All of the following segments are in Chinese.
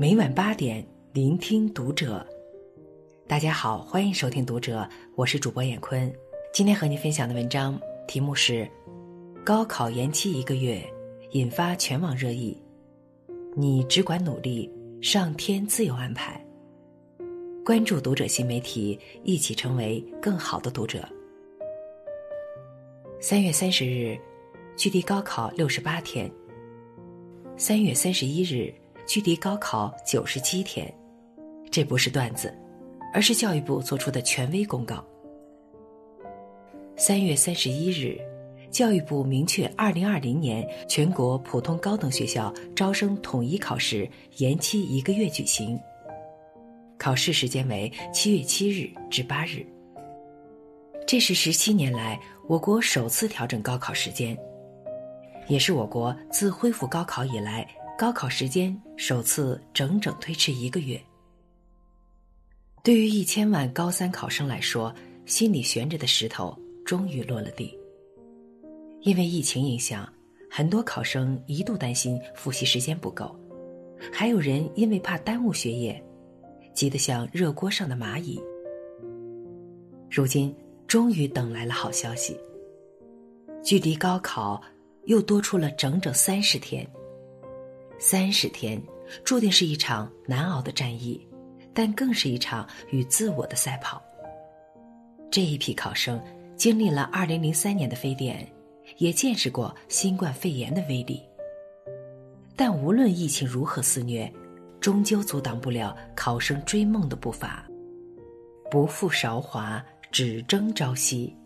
每晚八点，聆听读者。大家好，欢迎收听读者，我是主播闫坤。今天和您分享的文章题目是：高考延期一个月，引发全网热议。你只管努力，上天自有安排。关注读者新媒体，一起成为更好的读者。三月三十日，距离高考六十八天。三月三十一日，距离高考九十七天。这不是段子，而是教育部做出的权威公告。三月三十一日，教育部明确，二零二零年全国普通高等学校招生统一考试延期一个月举行。考试时间为七月七日至八日。这是十七年来我国首次调整高考时间，也是我国自恢复高考以来高考时间首次整整推迟一个月。对于一千万高三考生来说，心里悬着的石头终于落了地。因为疫情影响，很多考生一度担心复习时间不够，还有人因为怕耽误学业。急得像热锅上的蚂蚁。如今终于等来了好消息。距离高考又多出了整整三十天。三十天注定是一场难熬的战役，但更是一场与自我的赛跑。这一批考生经历了二零零三年的非典，也见识过新冠肺炎的威力。但无论疫情如何肆虐。终究阻挡不了考生追梦的步伐，不负韶华，只争朝夕。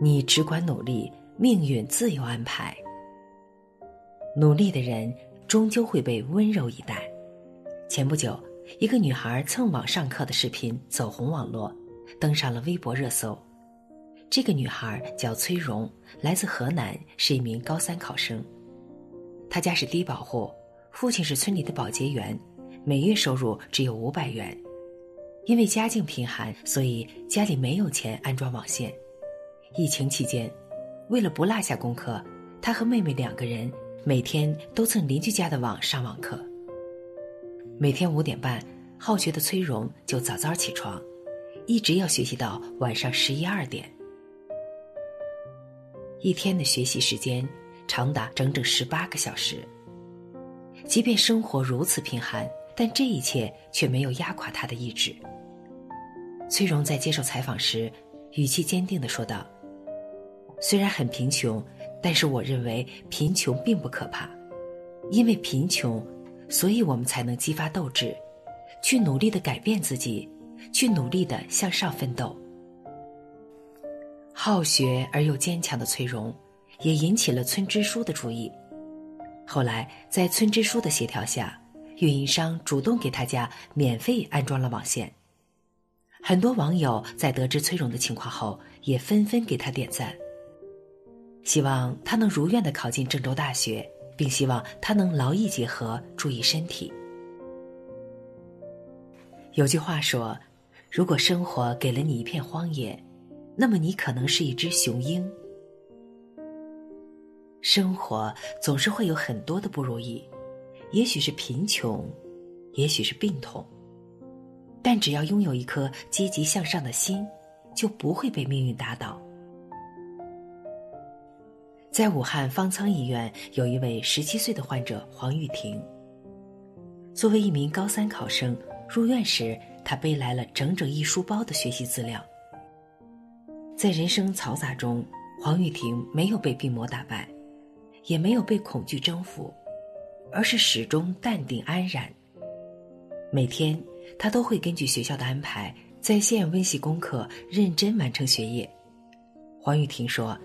你只管努力，命运自有安排。努力的人终究会被温柔以待。前不久，一个女孩蹭网上课的视频走红网络，登上了微博热搜。这个女孩叫崔荣，来自河南，是一名高三考生。她家是低保户。父亲是村里的保洁员，每月收入只有五百元。因为家境贫寒，所以家里没有钱安装网线。疫情期间，为了不落下功课，他和妹妹两个人每天都蹭邻居家的网上网课。每天五点半，好学的崔荣就早早起床，一直要学习到晚上十一二点。一天的学习时间长达整整十八个小时。即便生活如此贫寒，但这一切却没有压垮他的意志。崔荣在接受采访时，语气坚定的说道：“虽然很贫穷，但是我认为贫穷并不可怕，因为贫穷，所以我们才能激发斗志，去努力的改变自己，去努力的向上奋斗。”好学而又坚强的崔荣，也引起了村支书的注意。后来，在村支书的协调下，运营商主动给他家免费安装了网线。很多网友在得知崔荣的情况后，也纷纷给他点赞，希望他能如愿的考进郑州大学，并希望他能劳逸结合，注意身体。有句话说：“如果生活给了你一片荒野，那么你可能是一只雄鹰。”生活总是会有很多的不如意，也许是贫穷，也许是病痛，但只要拥有一颗积极向上的心，就不会被命运打倒。在武汉方舱医院，有一位十七岁的患者黄玉婷。作为一名高三考生，入院时他背来了整整一书包的学习资料。在人生嘈杂中，黄玉婷没有被病魔打败。也没有被恐惧征服，而是始终淡定安然。每天，他都会根据学校的安排，在线温习功课，认真完成学业。黄玉婷说：“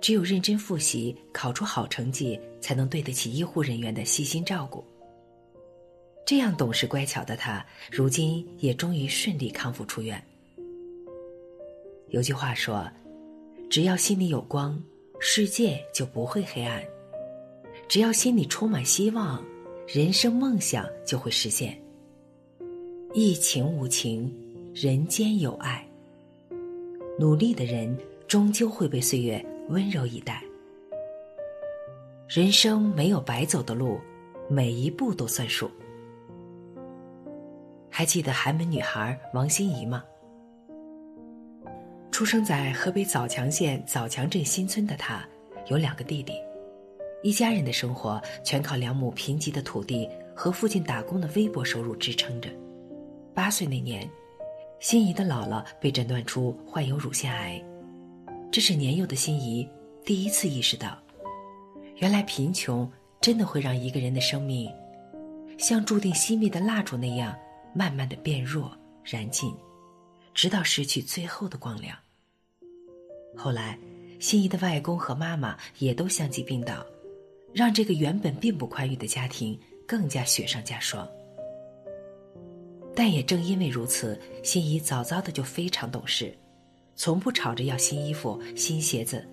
只有认真复习，考出好成绩，才能对得起医护人员的细心照顾。”这样懂事乖巧的他，如今也终于顺利康复出院。有句话说：“只要心里有光，世界就不会黑暗。”只要心里充满希望，人生梦想就会实现。疫情无情，人间有爱。努力的人终究会被岁月温柔以待。人生没有白走的路，每一步都算数。还记得寒门女孩王心怡吗？出生在河北枣强县枣强镇新村的她，有两个弟弟，一家人的生活全靠两亩贫瘠的土地和父亲打工的微薄收入支撑着。八岁那年，心怡的姥姥被诊断出患有乳腺癌，这是年幼的心怡第一次意识到，原来贫穷真的会让一个人的生命，像注定熄灭的蜡烛那样，慢慢的变弱、燃尽，直到失去最后的光亮。后来，心怡的外公和妈妈也都相继病倒，让这个原本并不宽裕的家庭更加雪上加霜。但也正因为如此，心怡早早的就非常懂事，从不吵着要新衣服、新鞋子，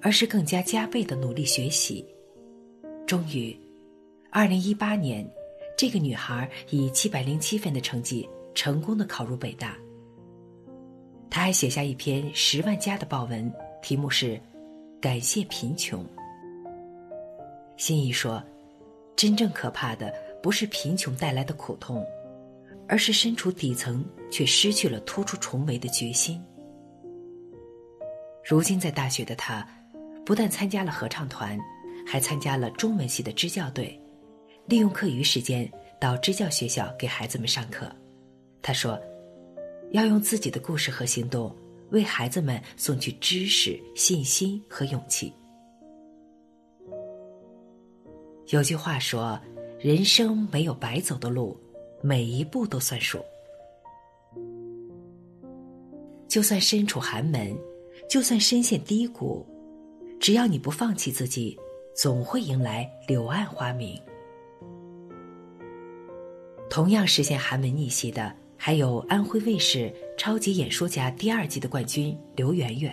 而是更加加倍的努力学习。终于，二零一八年，这个女孩以七百零七分的成绩成功的考入北大。她还写下一篇十万加的报文，题目是《感谢贫穷》。心怡说：“真正可怕的不是贫穷带来的苦痛。”而是身处底层却失去了突出重围的决心。如今在大学的他，不但参加了合唱团，还参加了中文系的支教队，利用课余时间到支教学校给孩子们上课。他说：“要用自己的故事和行动，为孩子们送去知识、信心和勇气。”有句话说：“人生没有白走的路。”每一步都算数，就算身处寒门，就算深陷低谷，只要你不放弃自己，总会迎来柳暗花明。同样实现寒门逆袭的，还有安徽卫视《超级演说家》第二季的冠军刘媛媛。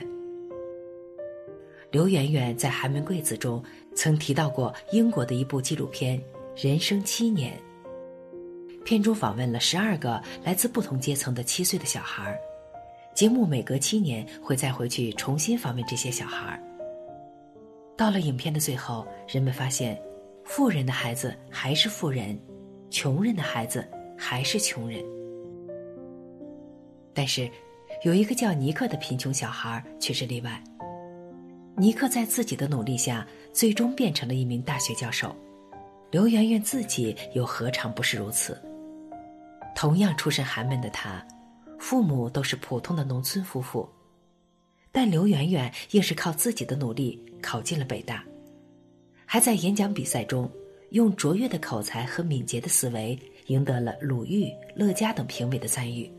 刘媛媛在《寒门贵子》中曾提到过英国的一部纪录片《人生七年》。片中访问了十二个来自不同阶层的七岁的小孩儿，节目每隔七年会再回去重新访问这些小孩儿。到了影片的最后，人们发现，富人的孩子还是富人，穷人的孩子还是穷人。但是，有一个叫尼克的贫穷小孩却是例外。尼克在自己的努力下，最终变成了一名大学教授。刘媛媛自己又何尝不是如此？同样出身寒门的他，父母都是普通的农村夫妇，但刘媛媛硬是靠自己的努力考进了北大，还在演讲比赛中用卓越的口才和敏捷的思维赢得了鲁豫、乐嘉等评委的赞誉。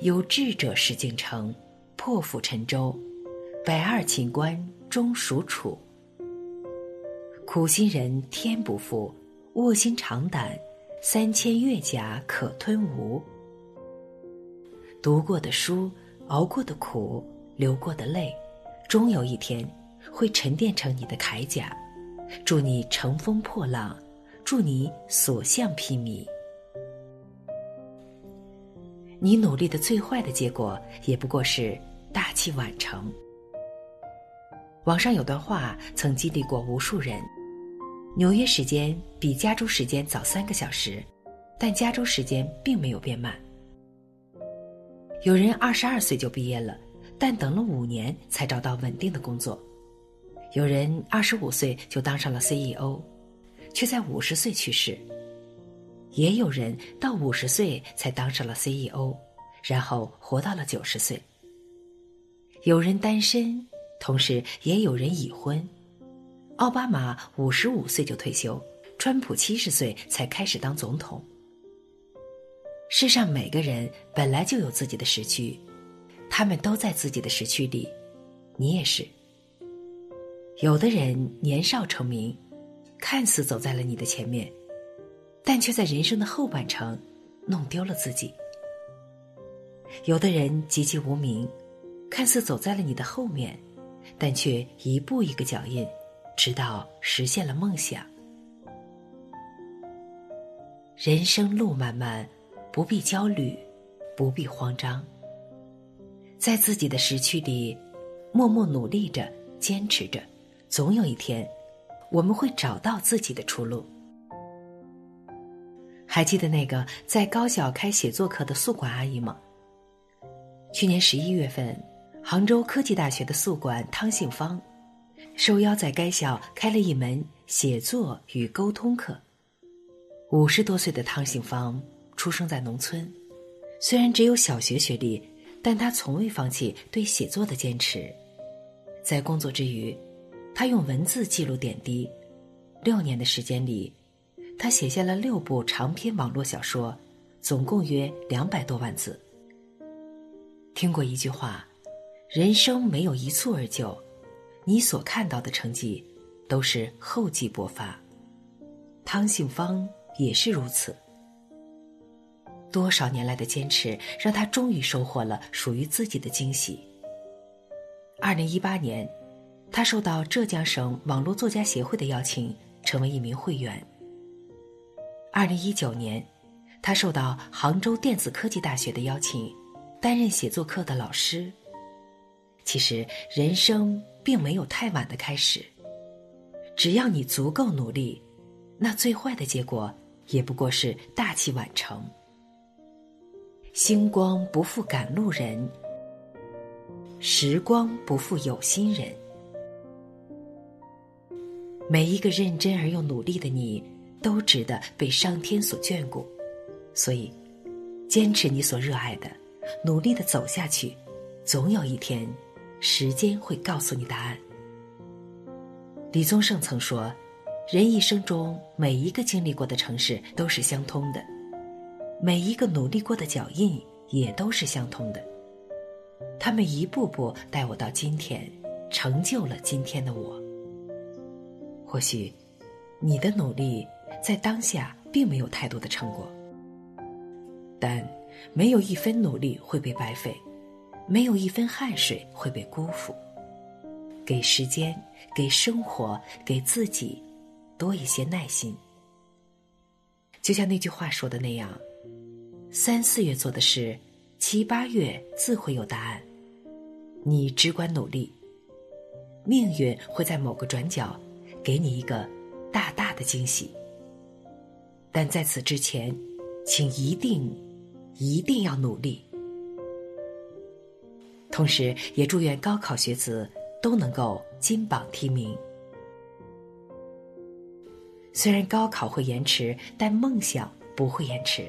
有志者事竟成，破釜沉舟，百二秦关终属楚。苦心人天不负，卧薪尝胆。三千越甲可吞吴。读过的书，熬过的苦，流过的泪，终有一天会沉淀成你的铠甲。祝你乘风破浪，祝你所向披靡。你努力的最坏的结果，也不过是大器晚成。网上有段话，曾激励过无数人。纽约时间比加州时间早三个小时，但加州时间并没有变慢。有人二十二岁就毕业了，但等了五年才找到稳定的工作；有人二十五岁就当上了 CEO，却在五十岁去世；也有人到五十岁才当上了 CEO，然后活到了九十岁。有人单身，同时也有人已婚。奥巴马五十五岁就退休，川普七十岁才开始当总统。世上每个人本来就有自己的时区，他们都在自己的时区里，你也是。有的人年少成名，看似走在了你的前面，但却在人生的后半程弄丢了自己；有的人籍籍无名，看似走在了你的后面，但却一步一个脚印。直到实现了梦想。人生路漫漫，不必焦虑，不必慌张。在自己的时区里，默默努力着，坚持着，总有一天，我们会找到自己的出路。还记得那个在高校开写作课的宿管阿姨吗？去年十一月份，杭州科技大学的宿管汤杏芳，受邀在该校开了一门写作与沟通课。五十多岁的汤杏芳出生在农村，虽然只有小学学历，但他从未放弃对写作的坚持。在工作之余，他用文字记录点滴。六年的时间里，他写下了六部长篇网络小说，总共约两百多万字。听过一句话：“人生没有一蹴而就，你所看到的成绩，都是厚积薄发。”汤杏芳也是如此。多少年来的坚持，让他终于收获了属于自己的惊喜。二零一八年，他受到浙江省网络作家协会的邀请，成为一名会员。二零一九年，他受到杭州电子科技大学的邀请。担任写作课的老师。其实人生并没有太晚的开始，只要你足够努力，那最坏的结果也不过是大器晚成。星光不负赶路人，时光不负有心人。每一个认真而又努力的你，都值得被上天所眷顾。所以，坚持你所热爱的。努力的走下去，总有一天，时间会告诉你答案。李宗盛曾说：“人一生中每一个经历过的城市都是相通的，每一个努力过的脚印也都是相通的。他们一步步带我到今天，成就了今天的我。或许，你的努力在当下并没有太多的成果，但……”没有一分努力会被白费，没有一分汗水会被辜负。给时间，给生活，给自己多一些耐心。就像那句话说的那样：“三四月做的事，七八月自会有答案。”你只管努力，命运会在某个转角给你一个大大的惊喜。但在此之前，请一定。一定要努力，同时也祝愿高考学子都能够金榜题名。虽然高考会延迟，但梦想不会延迟，